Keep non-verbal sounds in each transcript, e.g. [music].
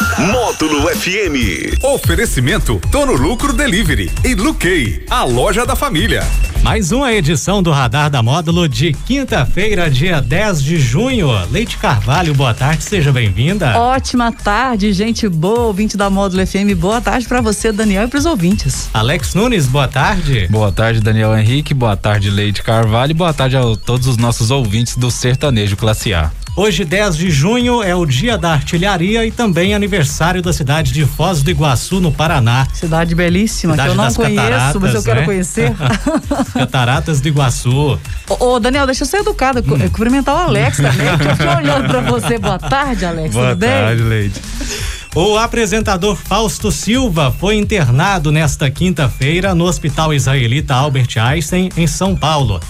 Módulo FM. Oferecimento Tono Lucro Delivery e Luquei, a loja da família. Mais uma edição do Radar da Módulo de quinta-feira, dia 10 de junho. Leite Carvalho, boa tarde, seja bem-vinda. Ótima tarde, gente boa, ouvinte da Módulo FM. Boa tarde para você, Daniel, e para os ouvintes. Alex Nunes, boa tarde. Boa tarde, Daniel Henrique. Boa tarde, Leite Carvalho. Boa tarde a todos os nossos ouvintes do Sertanejo Classe A. Hoje, 10 de junho, é o dia da artilharia e também aniversário da cidade de Foz do Iguaçu, no Paraná. Cidade belíssima, cidade que eu não conheço, mas eu quero né? conhecer. [laughs] Cataratas do Iguaçu. Ô, ô, Daniel, deixa eu ser educado, hum. cumprimentar o Alex [laughs] também, que eu olhando pra você. Boa tarde, Alex. Boa tudo tarde, bem? Leide. O apresentador Fausto Silva foi internado nesta quinta-feira no Hospital Israelita Albert Einstein, em São Paulo.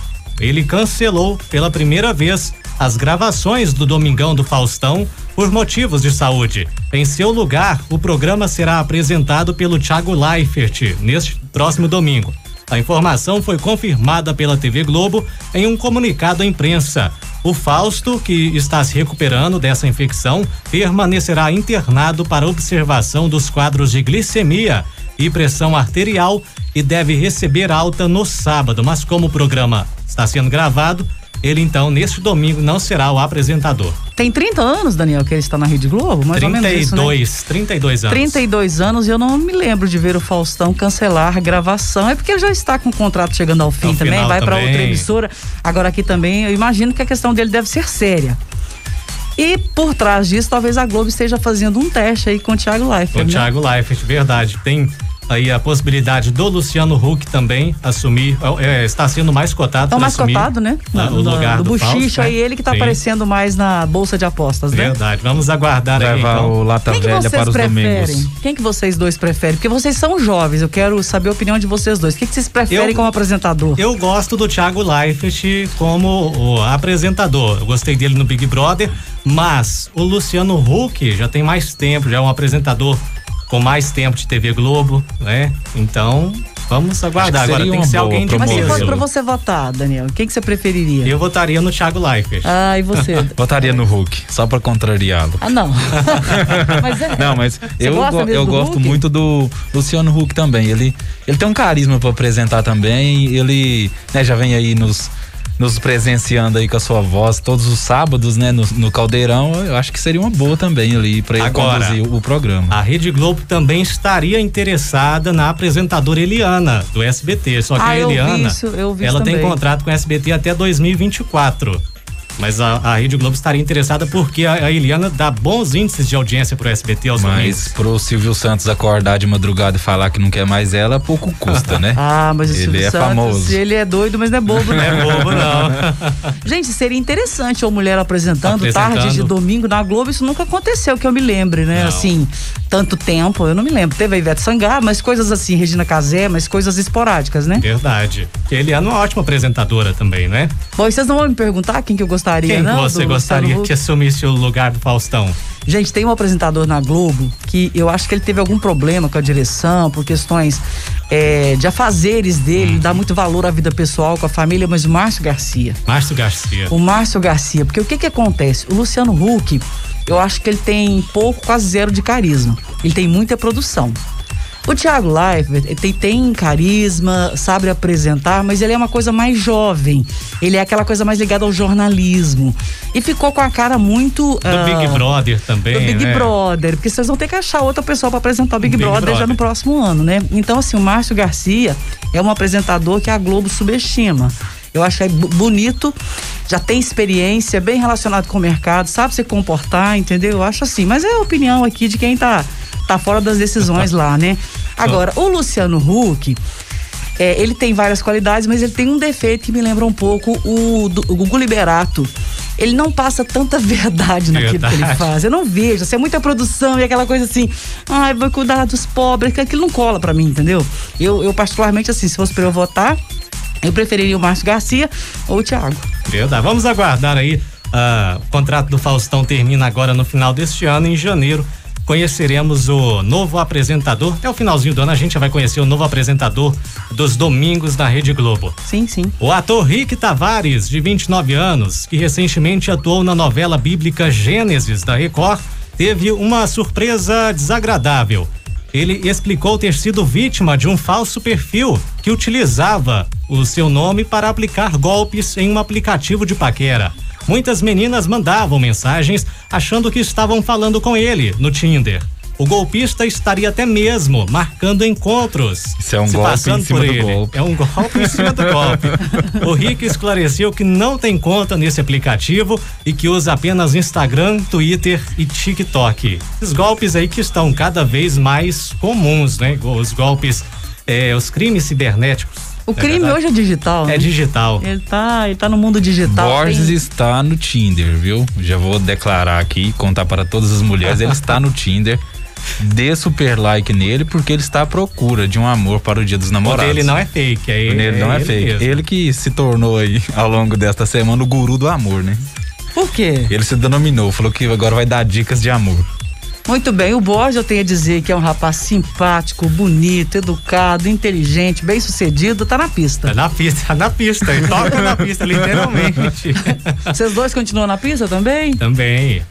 Ele cancelou pela primeira vez as gravações do Domingão do Faustão por motivos de saúde. Em seu lugar, o programa será apresentado pelo Thiago Leifert neste próximo domingo. A informação foi confirmada pela TV Globo em um comunicado à imprensa. O Fausto, que está se recuperando dessa infecção, permanecerá internado para observação dos quadros de glicemia e pressão arterial e deve receber alta no sábado. Mas como o programa está sendo gravado, ele então, neste domingo, não será o apresentador. Tem 30 anos, Daniel, que ele está na Rede Globo? Mais 32, ou menos isso, né? 32 anos. 32 anos e eu não me lembro de ver o Faustão cancelar a gravação. É porque ele já está com o contrato chegando ao fim ao também, vai para outra emissora. Agora aqui também, eu imagino que a questão dele deve ser séria. E por trás disso, talvez a Globo esteja fazendo um teste aí com o Thiago Leifert. Com o né? Thiago Leifert, verdade. Tem aí a possibilidade do Luciano Huck também assumir, é, está sendo mais cotado Está mais cotado, né? Na, o lugar do, do Buchicho, aí ele que está aparecendo mais na bolsa de apostas, né? Verdade, vamos aguardar aí então. o Lata Quem Velha para os preferem? domingos. Quem que vocês dois preferem? Porque vocês são jovens, eu quero saber a opinião de vocês dois. O que, que vocês preferem eu, como apresentador? Eu gosto do Thiago Leifert como o apresentador. Eu gostei dele no Big Brother, mas o Luciano Huck já tem mais tempo, já é um apresentador com mais tempo de TV Globo, né? Então, vamos aguardar. Agora tem que ser alguém de Mas se fosse pra você votar, Daniel, quem que você preferiria? Eu votaria no Thiago Leifert. Ah, e você? [laughs] votaria no Hulk, só pra contrariá-lo. Ah, não. [laughs] mas é, não, mas eu, go, eu gosto Hulk? muito do Luciano Huck também. Ele, ele tem um carisma pra apresentar também. Ele né, já vem aí nos nos presenciando aí com a sua voz todos os sábados, né, no, no Caldeirão, eu acho que seria uma boa também ali para ele Agora, conduzir o, o programa. A Rede Globo também estaria interessada na apresentadora Eliana do SBT, só que ah, a Eliana, isso, ela também. tem contrato com o SBT até 2024. Mas a, a Rede Globo estaria interessada porque a, a Eliana dá bons índices de audiência pro SBT aos Mas domingos. pro Silvio Santos acordar de madrugada e falar que não quer mais ela, pouco custa, né? [laughs] ah, mas o ele Silvio é Santos, famoso. ele é doido, mas não é bobo, [laughs] não. é bobo, não. [laughs] Gente, seria interessante uma mulher apresentando, apresentando tarde de domingo na Globo, isso nunca aconteceu, que eu me lembre, né? Não. Assim, tanto tempo, eu não me lembro. Teve a Ivete Sangá, mas coisas assim, Regina Casé, mas coisas esporádicas, né? Verdade. Que Eliana é uma ótima apresentadora também, né? Bom, vocês não vão me perguntar quem que eu gostaria, quem não? Você gostaria que assumisse o lugar do Faustão? Gente, tem um apresentador na Globo que eu acho que ele teve algum problema com a direção, por questões é, de afazeres dele, hum. dá muito valor à vida pessoal, com a família, mas o Márcio Garcia. Márcio Garcia. O Márcio Garcia, porque o que que acontece? O Luciano Huck, eu acho que ele tem pouco, quase zero de carisma. Ele tem muita produção. O Thiago Leifert tem, tem carisma, sabe apresentar, mas ele é uma coisa mais jovem. Ele é aquela coisa mais ligada ao jornalismo. E ficou com a cara muito. Do uh, Big Brother também. Do Big né? Brother, porque vocês vão ter que achar outra pessoa para apresentar o Big, Big Brother, Brother, já no próximo ano, né? Então, assim, o Márcio Garcia é um apresentador que a Globo subestima. Eu acho é bonito, já tem experiência, bem relacionado com o mercado, sabe se comportar, entendeu? Eu acho assim, mas é a opinião aqui de quem tá tá fora das decisões lá, né? [laughs] Agora, o Luciano Huck, é, ele tem várias qualidades, mas ele tem um defeito que me lembra um pouco o, do, o Gugu Liberato. Ele não passa tanta [laughs] verdade naquilo verdade. que ele faz. Eu não vejo. Assim, é muita produção e aquela coisa assim, ai, vai cuidar dos pobres, que aquilo não cola para mim, entendeu? Eu, eu, particularmente, assim, se fosse pra eu votar, eu preferiria o Márcio Garcia ou o Thiago. Verdade. Vamos aguardar aí. Uh, o contrato do Faustão termina agora no final deste ano, em janeiro conheceremos o novo apresentador. Até o finalzinho do ano a gente vai conhecer o novo apresentador dos domingos da Rede Globo. Sim, sim. O ator Rick Tavares, de 29 anos, que recentemente atuou na novela bíblica Gênesis da Record, teve uma surpresa desagradável. Ele explicou ter sido vítima de um falso perfil que utilizava o seu nome para aplicar golpes em um aplicativo de paquera. Muitas meninas mandavam mensagens achando que estavam falando com ele no Tinder. O golpista estaria até mesmo marcando encontros. Isso é um golpe em cima do ele. golpe. É um golpe em cima do golpe. O Rick esclareceu que não tem conta nesse aplicativo e que usa apenas Instagram, Twitter e TikTok. Os golpes aí que estão cada vez mais comuns, né? Os golpes, eh, os crimes cibernéticos o crime é hoje é digital. É né? digital. Ele tá, ele tá no mundo digital. Borges tem... está no Tinder, viu? Já vou declarar aqui, contar para todas as mulheres, ele está no Tinder. Dê super like nele porque ele está à procura de um amor para o Dia dos Namorados. Ele não é fake, é ele, ele não é, é fake. Mesmo. Ele que se tornou aí [laughs] ao longo desta semana o guru do amor, né? Por quê? Ele se denominou, falou que agora vai dar dicas de amor. Muito bem, o Borges eu tenho a dizer que é um rapaz simpático, bonito, educado, inteligente, bem sucedido, tá na pista. Tá na pista, tá na pista, ele toca na pista, literalmente. [laughs] Vocês dois continuam na pista também? Também.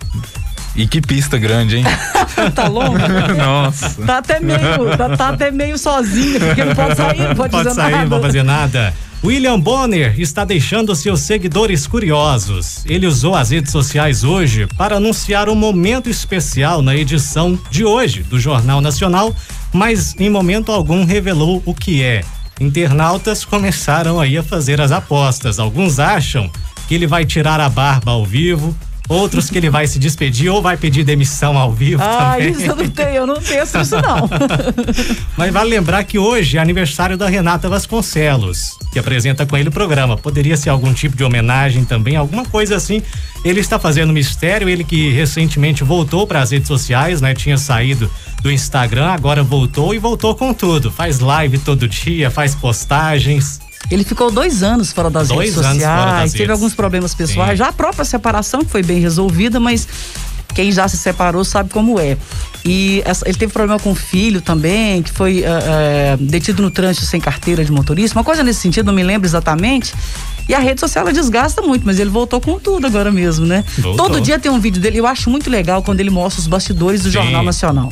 E que pista grande, hein? [laughs] tá longo? Nossa. Tá até meio, tá, tá, até meio sozinho, porque não pode sair, não pode, pode fazer sair, nada. Não pode fazer nada. William Bonner está deixando seus seguidores curiosos. Ele usou as redes sociais hoje para anunciar um momento especial na edição de hoje do Jornal Nacional, mas em momento algum revelou o que é. Internautas começaram aí a fazer as apostas. Alguns acham que ele vai tirar a barba ao vivo, Outros que ele vai se despedir ou vai pedir demissão ao vivo ah, também. isso eu não tenho, eu não tenho [laughs] isso não. [laughs] Mas vale lembrar que hoje é aniversário da Renata Vasconcelos, que apresenta com ele o programa. Poderia ser algum tipo de homenagem também, alguma coisa assim. Ele está fazendo mistério, ele que recentemente voltou para as redes sociais, né? Tinha saído do Instagram, agora voltou e voltou com tudo. Faz live todo dia, faz postagens. Ele ficou dois anos fora das dois redes sociais, das teve redes. alguns problemas pessoais. Sim. Já a própria separação foi bem resolvida, mas quem já se separou sabe como é. E essa, ele teve problema com o filho também, que foi uh, uh, detido no trânsito sem carteira de motorista, uma coisa nesse sentido, não me lembro exatamente. E a rede social ela desgasta muito, mas ele voltou com tudo agora mesmo, né? Voltou. Todo dia tem um vídeo dele. Eu acho muito legal quando ele mostra os bastidores do Sim. Jornal Nacional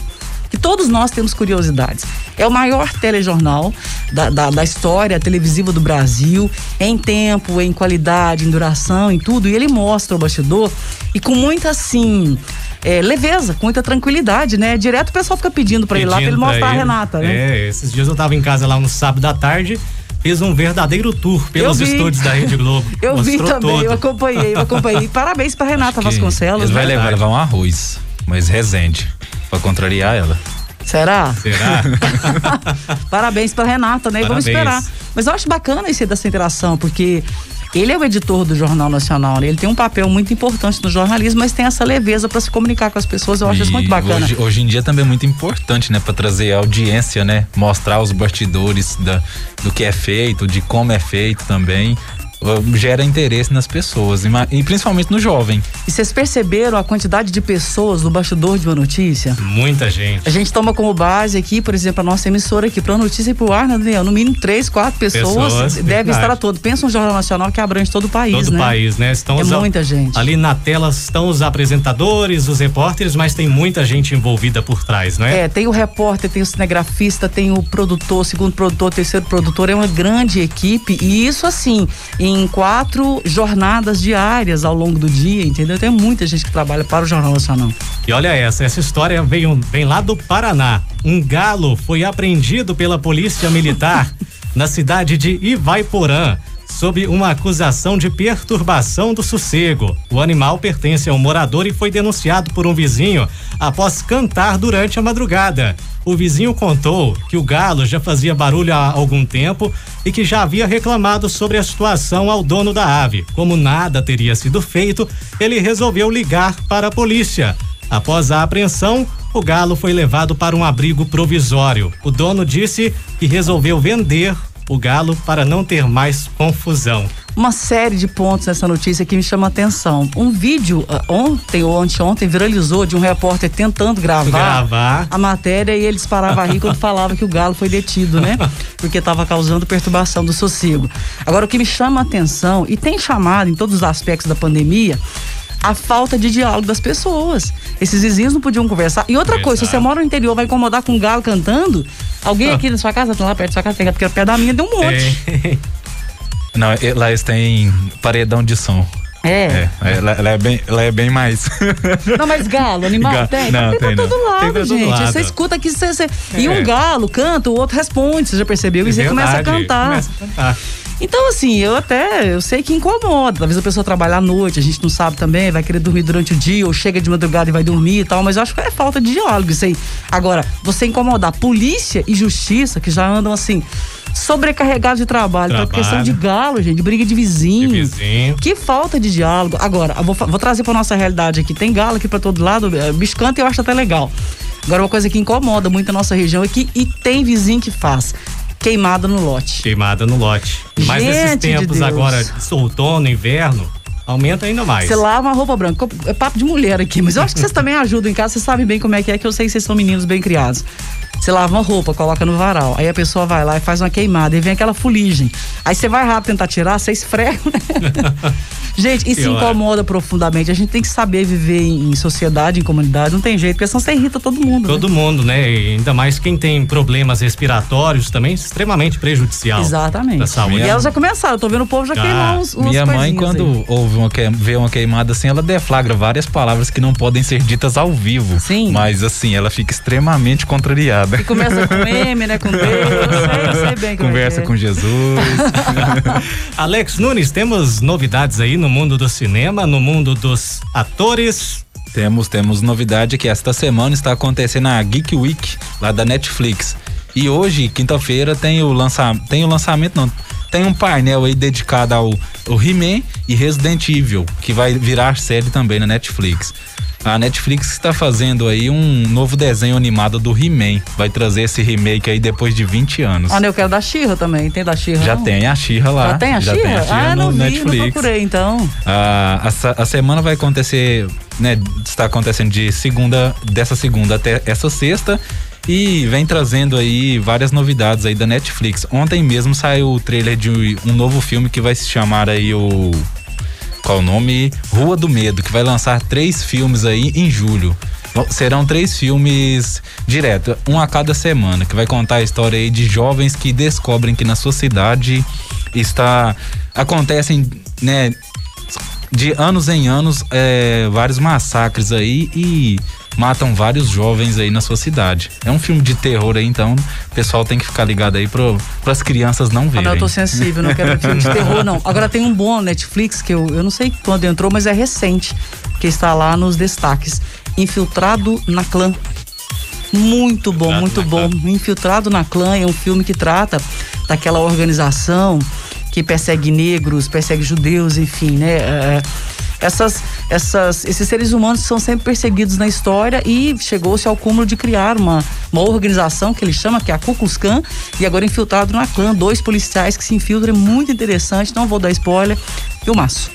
que todos nós temos curiosidades. É o maior telejornal da, da, da, história televisiva do Brasil, em tempo, em qualidade, em duração, em tudo. E ele mostra o bastidor e com muita assim. É, leveza, com muita tranquilidade, né? Direto o pessoal fica pedindo para ir lá pra ele mostrar a Renata, né? É, esses dias eu tava em casa lá no sábado à tarde fez um verdadeiro tour pelos estúdios da Rede Globo. [laughs] Eu vi também, todo. eu acompanhei, eu acompanhei. [laughs] Parabéns para Renata Vasconcelos. Ele vai né? levar, levar um arroz, mas resende. Pra contrariar ela. Será? Será? [laughs] Parabéns pra Renata, né? Parabéns. Vamos esperar. Mas eu acho bacana esse dessa interação, porque ele é o editor do Jornal Nacional, né? Ele tem um papel muito importante no jornalismo, mas tem essa leveza para se comunicar com as pessoas. Eu acho e isso muito bacana. Hoje, hoje, em dia também é muito importante, né? Para trazer audiência, né? Mostrar os bastidores da, do que é feito, de como é feito também gera interesse nas pessoas e principalmente no jovem. E vocês perceberam a quantidade de pessoas no bastidor de uma notícia? Muita gente. A gente toma como base aqui, por exemplo, a nossa emissora aqui para notícia e pro ar, né, Daniel? No mínimo três, quatro pessoas, pessoas devem estar a todo. Pensa um jornal nacional que abrange todo o país, todo né? Todo o país, né? Estão é os, muita gente. Ali na tela estão os apresentadores, os repórteres, mas tem muita gente envolvida por trás, não é? É, tem o repórter, tem o cinegrafista, tem o produtor, segundo produtor, terceiro produtor, é uma grande equipe e isso assim, em quatro jornadas diárias ao longo do dia, entendeu? Tem muita gente que trabalha para o Jornal Nacional. E olha essa, essa história veio, vem lá do Paraná. Um galo foi apreendido pela polícia militar [laughs] na cidade de Ivaiporã sob uma acusação de perturbação do sossego. O animal pertence a um morador e foi denunciado por um vizinho após cantar durante a madrugada. O vizinho contou que o galo já fazia barulho há algum tempo e que já havia reclamado sobre a situação ao dono da ave. Como nada teria sido feito, ele resolveu ligar para a polícia. Após a apreensão, o galo foi levado para um abrigo provisório. O dono disse que resolveu vender o galo para não ter mais confusão. uma série de pontos nessa notícia que me chama a atenção. Um vídeo uh, ontem ou anteontem viralizou de um repórter tentando gravar, gravar. a matéria e ele disparava a rir quando falava que o galo foi detido, né? [laughs] Porque estava causando perturbação do sossego. Agora, o que me chama a atenção, e tem chamado em todos os aspectos da pandemia, a falta de diálogo das pessoas. Esses vizinhos não podiam conversar. E outra Exato. coisa, se você mora no interior, vai incomodar com um galo cantando, alguém ah. aqui na sua casa, tá lá perto da sua casa, porque perto da minha deu um monte. É. [laughs] Não, lá eles têm paredão de som. É. é ela, ela, é bem, ela é bem mais. [laughs] Não, mas galo, animal galo. tem. Não, tem, tem pra todo lado, tem pra gente. Lado. Você escuta aqui, você, você... É. e um galo canta, o outro responde, você já percebeu? E você começa a cantar. Começa a cantar. Então, assim, eu até, eu sei que incomoda. Talvez a pessoa trabalhe à noite, a gente não sabe também, vai querer dormir durante o dia, ou chega de madrugada e vai dormir e tal, mas eu acho que é falta de diálogo isso aí. Agora, você incomodar polícia e justiça, que já andam assim, sobrecarregados de trabalho, trabalho. por questão de galo, gente, de briga de vizinho. de vizinho. Que falta de diálogo. Agora, vou, vou trazer para nossa realidade aqui. Tem galo aqui para todo lado, é, bicho canta eu acho até legal. Agora, uma coisa que incomoda muito a nossa região é que e tem vizinho que faz queimada no lote. Queimada no lote. Mas nesses tempos de agora, outono, inverno, aumenta ainda mais. Você lava uma roupa branca. É papo de mulher aqui, mas eu acho que vocês também ajudam em casa, vocês sabem bem como é que é, que eu sei que vocês são meninos bem criados. Você lava uma roupa, coloca no varal. Aí a pessoa vai lá e faz uma queimada. E vem aquela fuligem. Aí você vai rápido tentar tirar, você esfrega, né? [laughs] Gente, isso incomoda profundamente. A gente tem que saber viver em sociedade, em comunidade. Não tem jeito, porque senão você irrita todo mundo. Todo né? mundo, né? E ainda mais quem tem problemas respiratórios também, extremamente prejudicial. Exatamente. saúde. E elas já começaram, eu tô vendo o povo já ah, queimar uns, uns Minha mãe, quando aí. ouve uma, vê uma queimada assim, ela deflagra várias palavras que não podem ser ditas ao vivo. Sim. Mas assim, ela fica extremamente contrariada. E começa com M, né? Com Deus, eu sei, sei bem como é Conversa é. com Jesus. [laughs] Alex Nunes, temos novidades aí no mundo do cinema, no mundo dos atores. Temos, temos novidade que esta semana está acontecendo a Geek Week lá da Netflix. E hoje, quinta-feira, tem o lançamento, tem o lançamento não, tem um painel aí dedicado ao, ao He-Man e Resident Evil, que vai virar série também na Netflix. A Netflix está fazendo aí um novo desenho animado do He-Man. Vai trazer esse remake aí depois de 20 anos. Ah, eu quero da Xirra também. Tem da Xirra? Já não? tem a Xirra lá. Já tem a Xirra? Ah, no não vi, Netflix. não procurei então. Ah, a, a semana vai acontecer, né? Está acontecendo de segunda, dessa segunda até essa sexta e vem trazendo aí várias novidades aí da Netflix. Ontem mesmo saiu o trailer de um novo filme que vai se chamar aí o qual o nome? Rua do Medo, que vai lançar três filmes aí em julho. Serão três filmes direto, um a cada semana, que vai contar a história aí de jovens que descobrem que na sua cidade está acontecem, né, de anos em anos, é, vários massacres aí e matam vários jovens aí na sua cidade. É um filme de terror aí, então o pessoal tem que ficar ligado aí para as crianças não verem. Ah, não, eu tô sensível, não quero um filme de terror, não. [laughs] Agora tem um bom Netflix que eu, eu não sei quando entrou, mas é recente, que está lá nos destaques. Infiltrado na Clã. Muito bom, Infiltrado muito bom. Clã. Infiltrado na Clã é um filme que trata daquela organização que persegue negros, persegue judeus, enfim, né? É, essas, essas, esses seres humanos são sempre perseguidos na história e chegou-se ao cúmulo de criar uma, uma organização que ele chama, que é a Ku Klux Klan, e agora infiltrado na clã, dois policiais que se infiltram, é muito interessante, não vou dar spoiler, filmaço.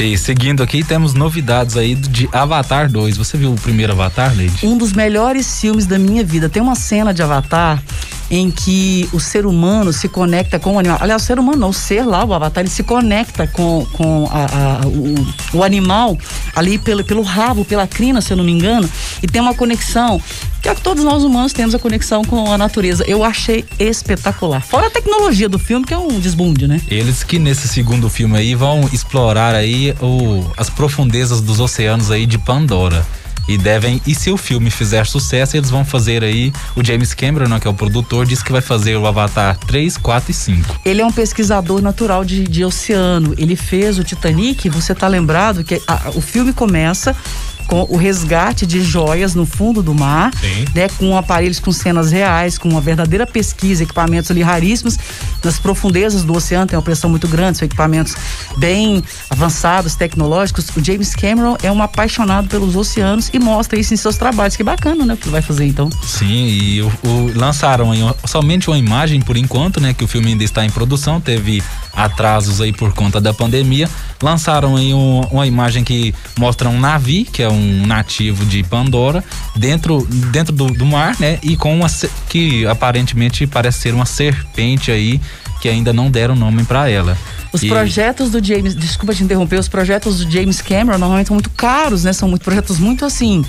E seguindo aqui, temos novidades aí de Avatar 2. Você viu o primeiro Avatar, Lady? Um dos melhores filmes da minha vida. Tem uma cena de Avatar em que o ser humano se conecta com o animal. Aliás, o ser humano não, o ser lá, o avatar, ele se conecta com, com a, a, o, o, animal ali pelo, pelo rabo, pela crina, se eu não me engano, e tem uma conexão que é que todos nós humanos temos a conexão com a natureza. Eu achei espetacular. Fora a tecnologia do filme, que é um desbunde, né? Eles que nesse segundo filme aí vão explorar aí o, as profundezas dos oceanos aí de Pandora e devem e se o filme fizer sucesso eles vão fazer aí o James Cameron né, que é o produtor disse que vai fazer o Avatar 3, 4 e 5 ele é um pesquisador natural de, de oceano. Ele fez o Titanic você tá lembrado que a, o filme começa com o resgate de joias no fundo do mar, Sim. né, com aparelhos com cenas reais, com uma verdadeira pesquisa, equipamentos ali raríssimos nas profundezas do oceano, tem uma pressão muito grande, são equipamentos bem avançados, tecnológicos. O James Cameron é um apaixonado pelos oceanos e mostra isso em seus trabalhos. Que bacana, né, o que ele vai fazer então. Sim, e o, o, lançaram somente uma imagem por enquanto, né, que o filme ainda está em produção, teve atrasos aí por conta da pandemia, lançaram aí um, uma imagem que mostra um navio, que é um nativo de Pandora, dentro, dentro do, do mar, né? E com uma que aparentemente parece ser uma serpente aí que ainda não deram nome para ela. Os e... projetos do James, desculpa te interromper, os projetos do James Cameron normalmente são muito caros, né? São muito projetos muito assim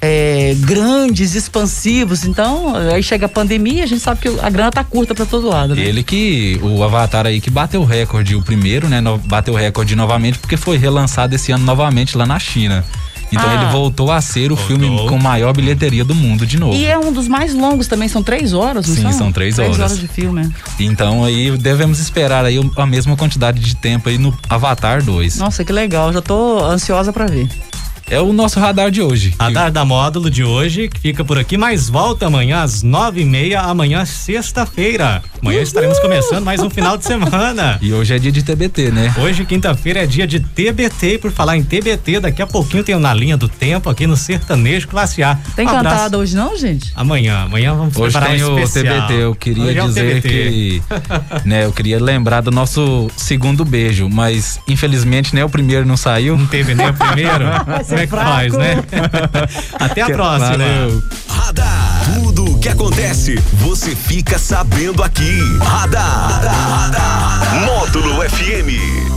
é, grandes, expansivos. Então, aí chega a pandemia, a gente sabe que a grana tá curta para todo lado, né? Ele que, o Avatar aí que bateu o recorde, o primeiro, né? No, bateu o recorde novamente, porque foi relançado esse ano novamente lá na China. Então ah, ele voltou a ser o voltou. filme com maior bilheteria do mundo de novo. E é um dos mais longos também, são três horas, não Sim, são? são três, três horas. horas de filme. Então aí devemos esperar aí a mesma quantidade de tempo aí no Avatar 2. Nossa, que legal, já tô ansiosa para ver é o nosso radar de hoje. Radar da módulo de hoje, que fica por aqui, mas volta amanhã às nove e meia, amanhã sexta-feira. Amanhã Uhul. estaremos começando mais um final de semana. [laughs] E hoje é dia de TBT, né? Hoje, quinta-feira, é dia de TBT. Por falar em TBT, daqui a pouquinho tem na linha do tempo aqui no Sertanejo Classe A. Tem um cantado hoje não, gente? Amanhã, amanhã vamos hoje preparar tem um especial. o TBT, eu queria é dizer que, [laughs] né, eu queria lembrar do nosso segundo beijo, mas infelizmente, né, o primeiro não saiu. Não teve nem o primeiro? Como é que faz, né? [laughs] Até a que próxima. Valeu. Radar. Tudo o que acontece, você fica sabendo aqui. Radar. Radar. Módulo FM.